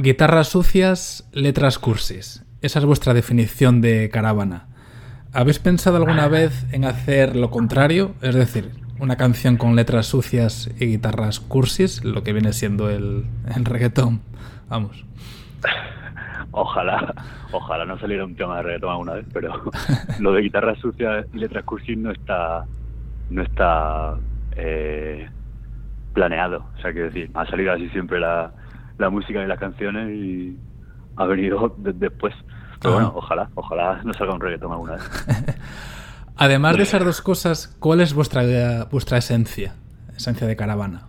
Guitarras sucias, letras cursis. Esa es vuestra definición de caravana. ¿Habéis pensado alguna vez en hacer lo contrario? Es decir, una canción con letras sucias y guitarras cursis, lo que viene siendo el, el reggaetón. Vamos. Ojalá, ojalá no saliera un tema de reggaetón alguna vez, pero lo de guitarras sucias y letras cursis no está, no está eh, planeado. O sea, quiero decir, ha salido así siempre la, la música y las canciones y ha venido después. Pero bueno, ojalá, ojalá no salga un reggaetón alguna vez. Además de esas dos cosas, ¿cuál es vuestra, vuestra esencia? Esencia de caravana.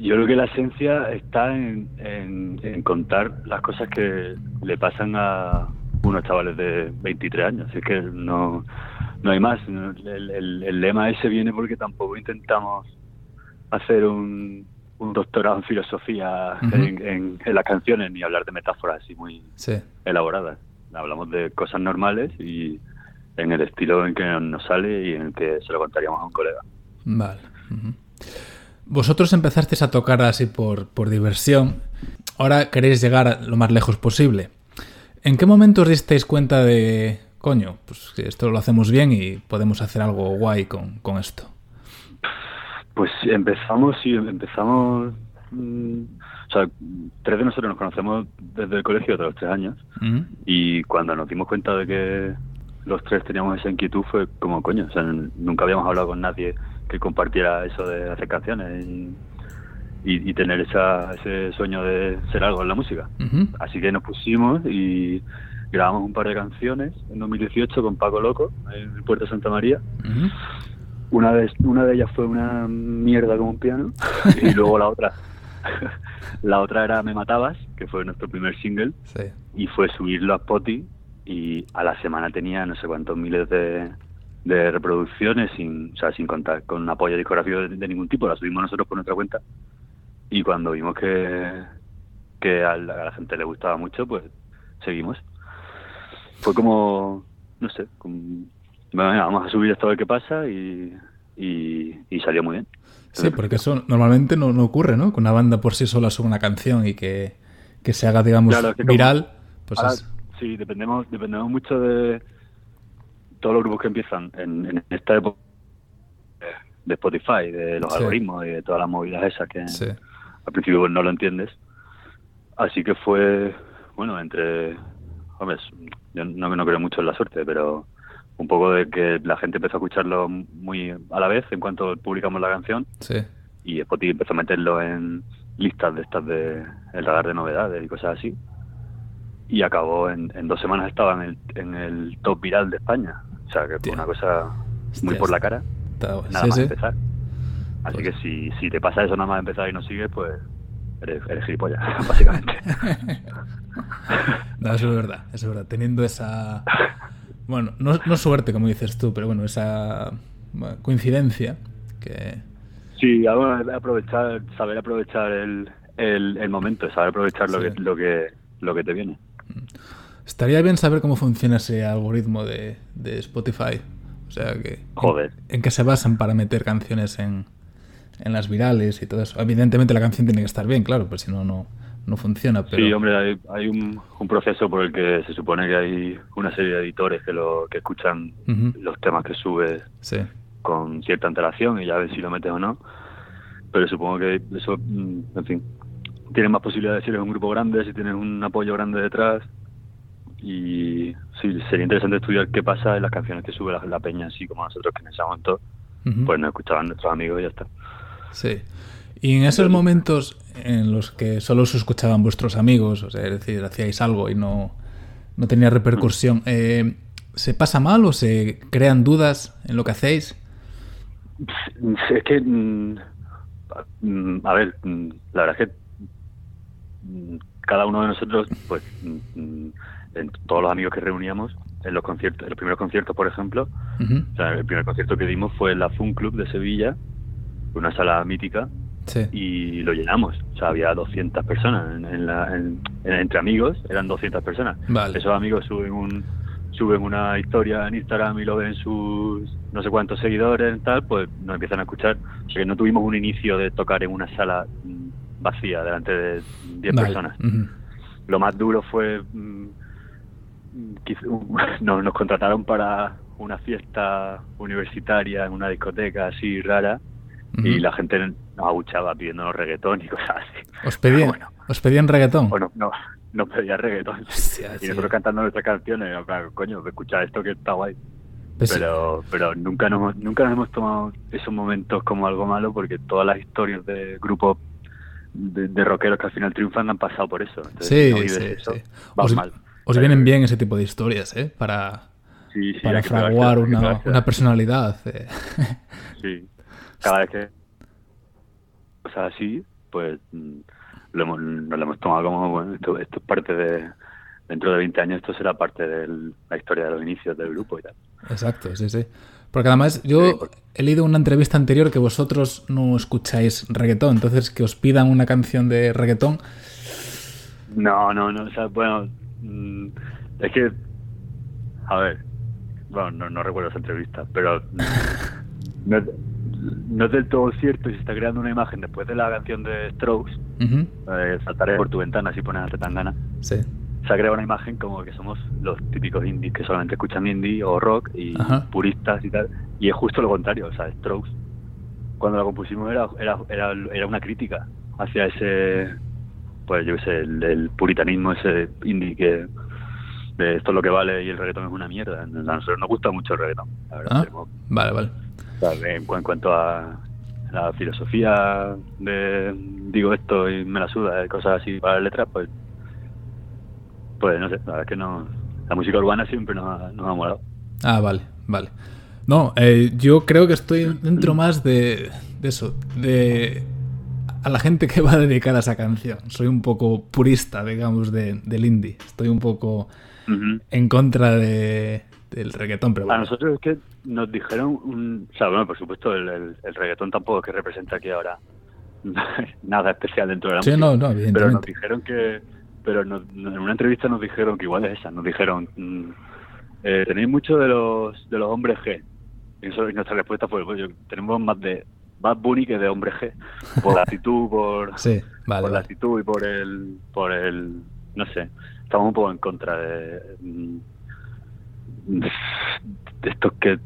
Yo creo que la esencia está en, en, contar las cosas que le pasan a unos chavales de 23 años. Es que no, no hay más. El, el, lema ese viene porque tampoco intentamos hacer un, un doctorado en filosofía en, en, las canciones ni hablar de metáforas así muy elaboradas. Hablamos de cosas normales y en el estilo en que nos sale y en el que se lo contaríamos a un colega. Vale. Vosotros empezasteis a tocar así por, por diversión. Ahora queréis llegar lo más lejos posible. ¿En qué momento os disteis cuenta de, coño, pues esto lo hacemos bien y podemos hacer algo guay con, con esto? Pues empezamos, sí, empezamos. Mm, o sea, tres de nosotros nos conocemos desde el colegio de los tres años. Y cuando nos dimos cuenta de que los tres teníamos esa inquietud, fue como coño. O sea, nunca habíamos hablado con nadie que compartiera eso de hacer canciones y, tener esa, ese sueño de ser algo en la música. Así que nos pusimos y grabamos un par de canciones en 2018 con Paco Loco en el Puerto Santa María. Una de, una de ellas fue una mierda como un piano y luego la otra la otra era Me Matabas, que fue nuestro primer single y fue subirlo a Spotify y a la semana tenía no sé cuántos miles de, de reproducciones sin, o sea, sin contar con un apoyo discográfico de, ningún tipo, la subimos nosotros por nuestra cuenta y cuando vimos que, que a la, gente le gustaba mucho, pues seguimos. Fue como, no sé, vamos a subir esto a ver qué pasa y, y, salió muy bien. Sí, porque eso normalmente no, no, ocurre, ¿no? Que una banda por sí sola sube una canción y que, que se haga, digamos, viral. Pues Sí, dependemos, dependemos mucho de todos los grupos que empiezan en, esta época de Spotify, de los algoritmos y de todas las movidas esas que al principio pues, no lo entiendes. Así que fue, bueno, entre, hombre, yo no, no creo mucho en la suerte, pero un poco de que la gente empezó a escucharlo muy a la vez en cuanto publicamos la canción. Y Spotify empezó a meterlo en listas de estas de el radar de novedades y cosas así y acabó en, en dos semanas estaba en el, en el top viral de España. O sea, que fue una cosa muy por la cara. nada más empezar. Así pues que si, si te pasa eso nada más empezar y no sigues, pues eres, eres gilipollas, básicamente. no, eso es verdad, eso es verdad. Teniendo esa... Bueno, no, no suerte, como dices tú, pero bueno, esa coincidencia que... Sí, aprovechar, saber aprovechar el, el, el momento, saber aprovechar lo, que, lo, que, lo que te viene. Estaría bien saber cómo funciona ese algoritmo de, Spotify. O sea, que, Joder. En, qué se basan para meter canciones en, las virales y todo eso. Evidentemente la canción tiene que estar bien, claro, pues si no, no, no funciona. Pero... Sí, hombre, hay, hay un, proceso por el que se supone que hay una serie de editores que, lo, que escuchan los temas que subes con cierta antelación y ya ven si lo metes o no. Pero supongo que eso, mm, en fin, tienes más posibilidades si eres un grupo grande, si tienes un apoyo grande detrás. Y sí, sería interesante estudiar qué pasa en las canciones que sube la, peña, así como nosotros que en ese momento, pues nos escuchaban nuestros amigos y ya está. Sí. Y en esos momentos en los que solo os escuchaban vuestros amigos, o sea, es decir, hacíais algo y no, no tenía repercusión, eh, ¿se pasa mal o se crean dudas en lo que hacéis? Es que, mm, mm, a ver, mm, la verdad es que cada uno de nosotros, pues, en todos los amigos que reuníamos, en los conciertos, en los primeros conciertos, por ejemplo, el primer concierto que dimos fue en la Fun Club de Sevilla, una sala mítica, y lo llenamos. O sea, había 200 personas en, la, entre amigos, eran 200 personas. Esos amigos suben un suben una historia en Instagram y lo ven sus no sé cuántos seguidores y tal, pues nos empiezan a escuchar. O sea que no tuvimos un inicio de tocar en una sala vacía delante de 10 personas. Lo más duro fue mm, nos, nos contrataron para una fiesta universitaria en una discoteca así rara y la gente nos abuchaba pidiéndonos reggaetón y cosas así. ¿Os pedían, ¿os pedían reggaetón? Bueno, no, nos pedían reggaetón. y nosotros cantando nuestras canciones, coño, escuchar esto que está guay. Pues pero pero nunca nos, nunca nos hemos tomado esos momentos como algo malo porque todas las historias de grupos de, rockeros que al final triunfan han pasado por eso. sí, sí, os, mal. Os vienen bien ese tipo de historias, ¿eh? Para, para fraguar una, una, personalidad. Eh. Sí, cada vez que cosas así, pues mm, lo hemos, nos lo hemos tomado como, bueno, esto, esto es parte de, dentro de 20 años esto será parte de la historia de los inicios del grupo y tal. Exacto, sí, sí. Porque además yo he leído una entrevista anterior que vosotros no escucháis reggaetón, entonces que os pidan una canción de reggaetón. No, no, no, o sea, bueno, mm, es que, a ver, bueno, no, recuerdo esa entrevista, pero no, es del todo cierto y se está creando una imagen después de la canción de Strokes, eh, saltaré por tu ventana si pones a gana. Sí. Se ha creado una imagen como que somos los típicos indies que solamente escuchan indie o rock y puristas y tal, y es justo lo contrario, o sea, Strokes, cuando la compusimos era, era, era, era una crítica hacia ese, pues yo qué sé, el puritanismo ese indie que de esto es lo que vale y el reggaetón es una mierda. A nosotros nos gusta mucho el reggaetón, la verdad. Ah, vale, vale. En, cuanto a la filosofía de digo esto y me la suda, de cosas así para letras, pues, pues no sé, la verdad es que no, la música urbana siempre nos ha, nos ha molado. Ah, vale, vale. No, eh, yo creo que estoy dentro más de, de eso, de a la gente que va a dedicar a esa canción. Soy un poco purista, digamos, de, del indie. Estoy un poco en contra de, del reggaetón. Pero A nosotros es que nos dijeron, un, o sea, bueno, por supuesto, el, el, reggaetón tampoco es que representa aquí ahora nada especial dentro de la sí, música. No, no, evidentemente. Pero nos dijeron que, pero en una entrevista nos dijeron que igual es esa, nos dijeron, mm, eh, tenéis mucho de los de los hombres G. Y, eso, nuestra respuesta fue, pues, tenemos más de Bad Bunny que de hombre G, por la actitud, por, sí, vale, por la actitud y por el, por el, no sé, estamos un poco en contra de, de estos que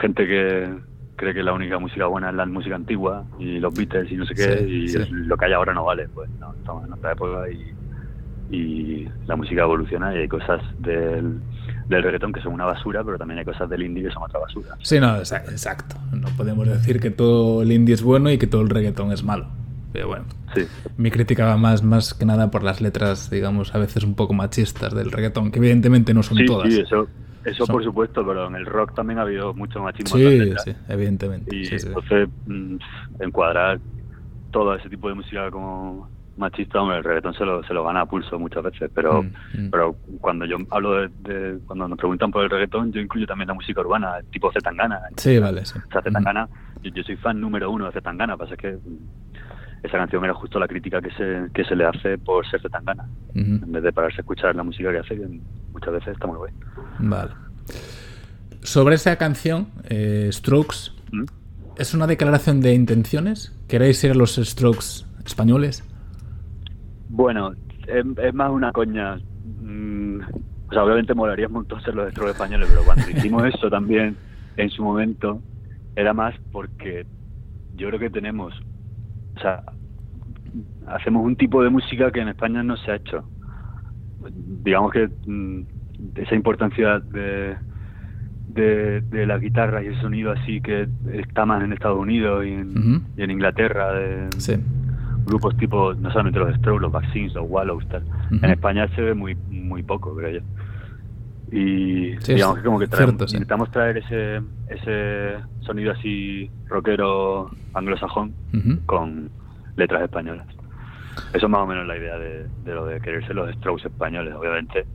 gente que cree que la única música buena es la música antigua y los Beatles y no sé qué y lo que hay ahora no vale pues no estamos en otra época y, y la música evoluciona y hay cosas del, del reggaetón que son una basura pero también hay cosas del indie que son otra basura sí no exacto no podemos decir que todo el indie es bueno y que todo el reggaetón es malo pero bueno, sí. mi crítica va más, más que nada por las letras, digamos, a veces un poco machistas del reggaetón, que evidentemente no son todas. Sí, eso, eso por supuesto, pero en el rock también ha habido mucho machismo. Sí, sí, evidentemente. Y entonces, mm, encuadrar todo ese tipo de música como machista, hombre, el reggaetón se lo, se lo gana a pulso muchas veces, pero, mm, mm. pero cuando yo hablo de, cuando nos preguntan por el reggaetón, yo incluyo también la música urbana, tipo Zetangana. Sí, vale, sí. O sea, Zetangana, yo, yo, soy fan número uno de Zetangana, pasa que esa canción era justo la crítica que se, que se le hace por ser de tan gana, en vez de pararse a escuchar la música que hace, que muchas veces está muy bien. Vale. Sobre esa canción, eh, Strokes, ¿Mm? ¿es una declaración de intenciones? ¿Queréis ser los Strokes españoles? Bueno, es, más una coña. Mm, o sea, obviamente molaría un montón ser los Strokes españoles, pero cuando hicimos eso también en su momento, era más porque yo creo que tenemos o sea, hacemos un tipo de música que en España no se ha hecho. Digamos que mm, esa importancia de, de, la guitarra y el sonido así que está más en Estados Unidos y en, Inglaterra, de grupos tipo, no solamente los Strokes, los Vaccines, los Wallows, tal. En España se ve muy muy poco, creo yo. Y digamos que como que intentamos traer ese, ese sonido así rockero anglosajón con letras españolas. Eso es más o menos la idea de, lo de querer ser los Strokes españoles. Obviamente,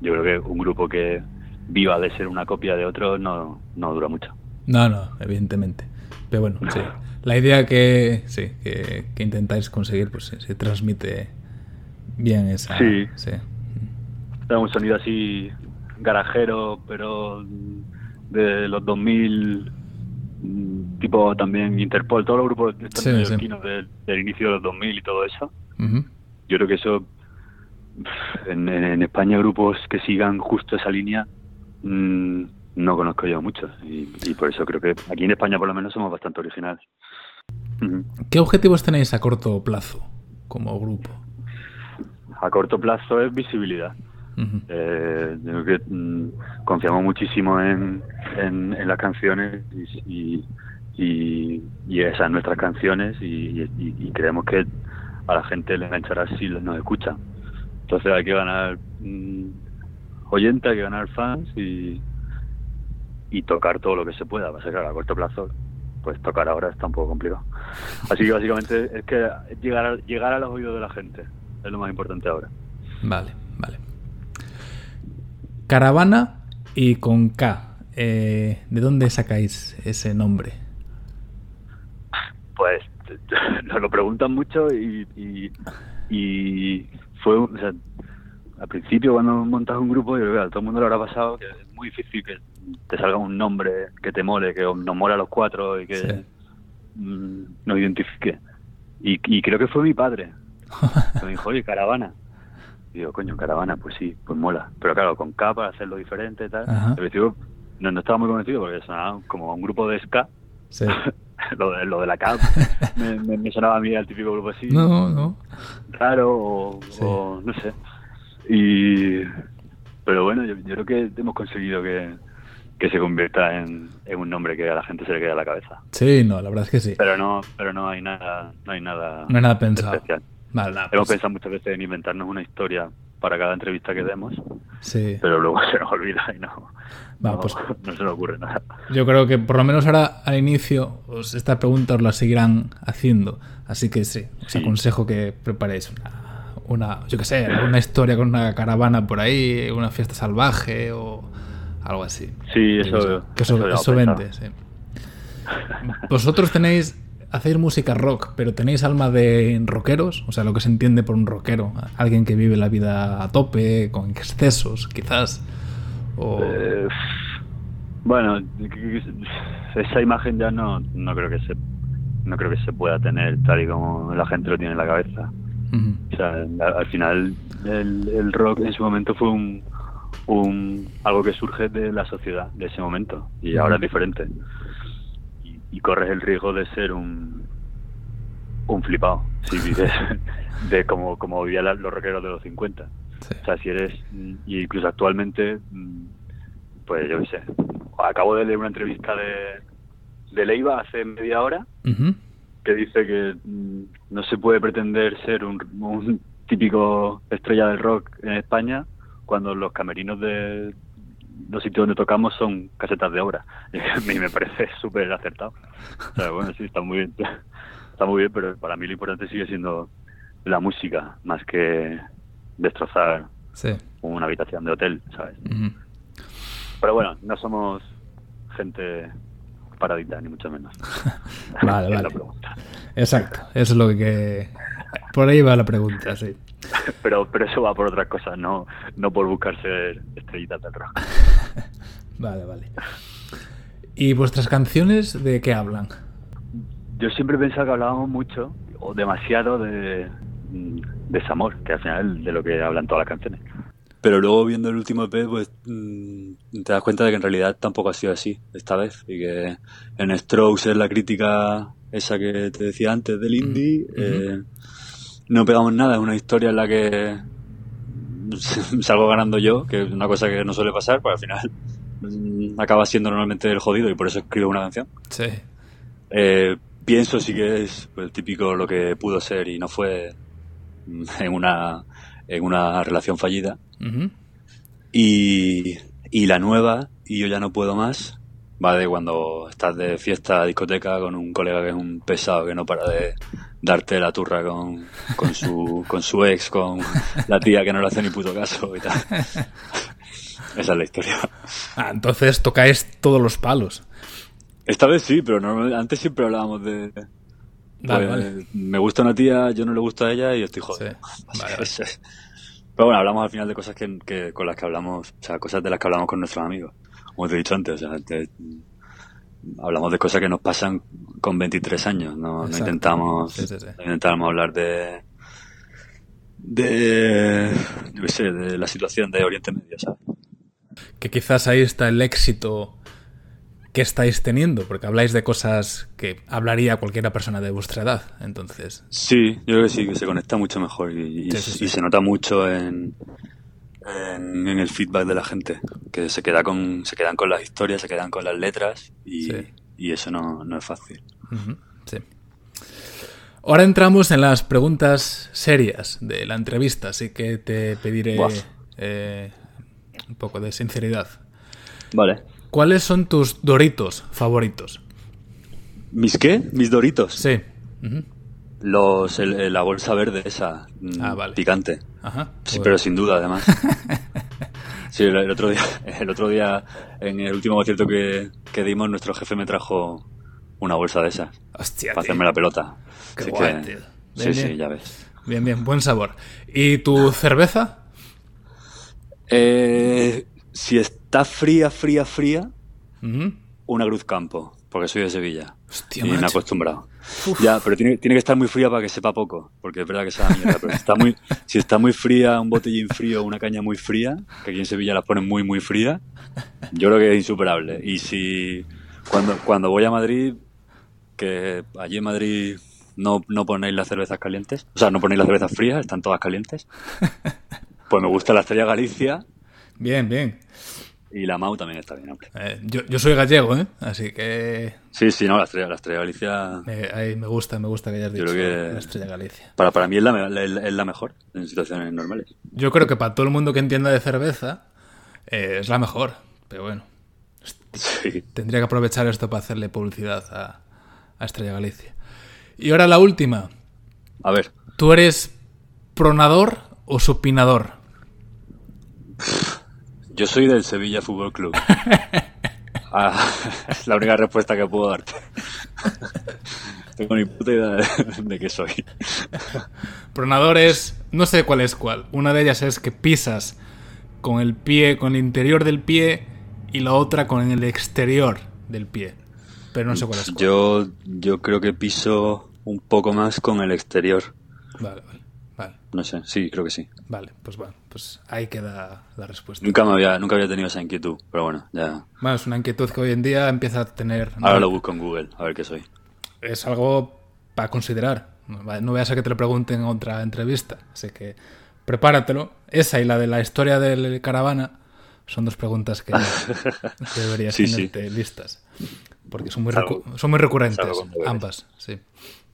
yo creo que un grupo que viva de ser una copia de otro no, no dura mucho. No, no, evidentemente. Pero bueno, sí. La idea que, sí, que, intentáis conseguir, pues se, transmite bien esa. Sí. sí. un sonido así garajero, pero de los 2000 tipo también Interpol, todos los grupos sí, del, inicio de los 2000 y todo eso. Yo creo que eso, en, España grupos que sigan justo esa línea, mm, no conozco yo muchos. Y, por eso creo que aquí en España por lo menos somos bastante originales. ¿Qué objetivos tenéis a corto plazo como grupo? A corto plazo es visibilidad. Eh, que mm, confiamos muchísimo en, en, las canciones y, y, y, esas nuestras canciones y, creemos que a la gente le enganchará si nos escucha. Entonces hay que ganar mm, oyentes, hay que ganar fans y, y tocar todo lo que se pueda. Va a ser que a corto plazo, pues tocar ahora está un poco complicado. Así que básicamente es que llegar a, llegar a los oídos de la gente es lo más importante ahora. Vale. Caravana y con K. Eh, ¿De dónde sacáis ese nombre? Pues nos lo preguntan mucho y, y, fue, o sea, al principio cuando montas un grupo, yo creo que a todo el mundo lo habrá pasado, que es muy difícil que te salga un nombre que te mole, que nos mole a los cuatro y que mm, nos identifique. Y, y, creo que fue mi padre. me dijo, oye, caravana digo, coño, caravana, pues sí, pues mola. Pero claro, con K para hacerlo diferente y tal. no, no, estaba muy convencido porque sonaba como un grupo de ska. lo, de, lo de la K me, sonaba a mí al típico grupo así. No, no. Raro o, no sé. Y. Pero bueno, yo, creo que hemos conseguido que, que se convierta en, en, un nombre que a la gente se le quede a la cabeza. Sí, no, la verdad es que sí. Pero no, pero no hay nada, no hay nada, no hay nada pensado. especial. Hemos pues pensado muchas veces en inventarnos una historia para cada entrevista que demos, sí. pero luego se nos olvida y no, pues no, se nos ocurre nada. Yo creo que por lo menos ahora al inicio os, esta pregunta os la seguirán haciendo, así que sí, os aconsejo que preparéis una, yo qué sé, una historia con una caravana por ahí, una fiesta salvaje o algo así. Sí, eso, que eso, eso vende, sí. Vosotros tenéis hacéis música rock, pero tenéis alma de rockeros, o sea, lo que se entiende por un rockero, alguien que vive la vida a tope, con excesos, quizás. O... Eh, bueno, esa imagen ya no, no creo que se no creo que se pueda tener tal y como la gente lo tiene en la cabeza. O sea, al final el, el, rock en su momento fue un, un algo que surge de la sociedad de ese momento y ahora es diferente y corres el riesgo de ser un un flipado si vives de como, como vivían los rockeros de los 50. O sea, si eres, y incluso actualmente, mm, pues yo qué sé, acabo de leer una entrevista de, de Leiva hace media hora que dice que mm, no se puede pretender ser un, un típico estrella del rock en España cuando los camerinos de, los sitios donde tocamos son casetas de obra. Y a mí me parece súper acertado. O sea, bueno, sí, está muy bien. Está muy bien, pero para mí lo importante sigue siendo la música, más que destrozar una habitación de hotel, ¿sabes? Pero bueno, no somos gente paradita, ni mucho menos. vale, vale. Exacto, eso es lo que... Por ahí va la pregunta, sí. pero pero eso va por otras cosas, no no por buscar ser estrellitas del rock. vale, vale. ¿Y vuestras canciones de qué hablan? Yo siempre he pensado que hablábamos mucho o demasiado de desamor, que al final de lo que hablan todas las canciones. Pero luego viendo el último EP, pues mm, te das cuenta de que en realidad tampoco ha sido así esta vez. Y que en Strokes es la crítica esa que te decía antes del indie. Mm, eh, no pegamos nada, es una historia en la que salgo ganando yo, que es una cosa que no suele pasar, pues al final mm, acaba siendo normalmente el jodido y por eso escribo una canción. Sí. Eh, pienso sí que es pues, el típico lo que pudo ser y no fue mm, en una, en una relación fallida. y, y la nueva, y yo ya no puedo más, va de cuando estás de fiesta, discoteca con un colega que es un pesado que no para de darte la turra con, con, su, con su ex, con la tía que no le hace ni puto caso y tal. Esa es la historia. Ah, entonces tocáis todos los palos. Esta vez sí, pero antes siempre hablábamos de... Pues, me gusta una tía, yo no le gusto a ella y estoy jodido. pero bueno, hablamos al final de cosas que, con las que hablamos, o sea, cosas de las que hablamos con nuestros amigos. Como te he dicho antes, o sea, hablamos de cosas que nos pasan con 23 años, no, intentamos, intentamos hablar de de, de la situación de Oriente Medio, ¿sabes? Que quizás ahí está el éxito que estáis teniendo, porque habláis de cosas que hablaría cualquiera persona de vuestra edad, entonces. Sí, yo creo que sí, que se conecta mucho mejor y, se nota mucho en, en, el feedback de la gente, que se queda con, se quedan con las historias, se quedan con las letras y, eso no, es fácil. sí. Ahora entramos en las preguntas serias de la entrevista, así que te pediré eh, un poco de sinceridad. Vale. ¿Cuáles son tus doritos favoritos? ¿Mis qué? ¿Mis doritos? Sí. Los, la bolsa verde esa, mm, ah, picante. Ajá. Sí, pero sin duda, además. sí, el, otro día, el otro día, en el último concierto que, que dimos, nuestro jefe me trajo una bolsa de esas. Hostia, Para hacerme la pelota. Qué guay, sí, sí, ya ves. Bien, bien, buen sabor. ¿Y tu cerveza? Eh, si está fría, fría, fría, una Cruz Campo, porque soy de Sevilla. Hostia, y me he acostumbrado. Ya, pero tiene, tiene, que estar muy fría para que sepa poco, porque es verdad que sabe mierda, pero si está muy, si está muy fría, un botellín frío, una caña muy fría, que aquí en Sevilla las ponen muy, muy fría, yo creo que es insuperable. Y si cuando, cuando voy a Madrid, que allí en Madrid no, no ponéis las cervezas calientes, o sea, no ponéis las cervezas frías, están todas calientes, pues me gusta la Estrella Galicia. Bien, bien. Y la Mau también está bien, hombre. Eh, yo, yo, soy gallego, ¿eh? Así que... Sí, sí, no, la Estrella, la estrella Galicia... ahí me gusta, me gusta que hayas dicho que la Estrella Galicia. Para, para mí es la, es la mejor en situaciones normales. Yo creo que para todo el mundo que entienda de cerveza eh, es la mejor, pero bueno. Tendría que aprovechar esto para hacerle publicidad a, a Estrella Galicia. Y ahora la última. A ver. ¿Tú eres pronador o supinador? Yo soy del Sevilla Fútbol Club. Ah, es la única respuesta que puedo darte. Tengo ni puta idea de, qué soy. Pronador es. No sé cuál es cuál. Una de ellas es que pisas con el pie, con el interior del pie, y la otra con el exterior del pie. Pero no sé cuál es cuál. Yo, yo creo que piso un poco más con el exterior. Vale, vale. No sé, sí, creo que sí. Vale, pues bueno, pues ahí queda la respuesta. Nunca me había, nunca había tenido esa inquietud, pero bueno, ya. Bueno, es una inquietud que hoy en día empieza a tener. Ahora lo busco en Google, a ver qué soy. Es algo para considerar. No voy a ser que te lo pregunten en otra entrevista, así que prepáratelo. Esa y la de la historia del caravana son dos preguntas que, deberías tenerte listas. Porque son muy, son muy recurrentes, ambas, sí.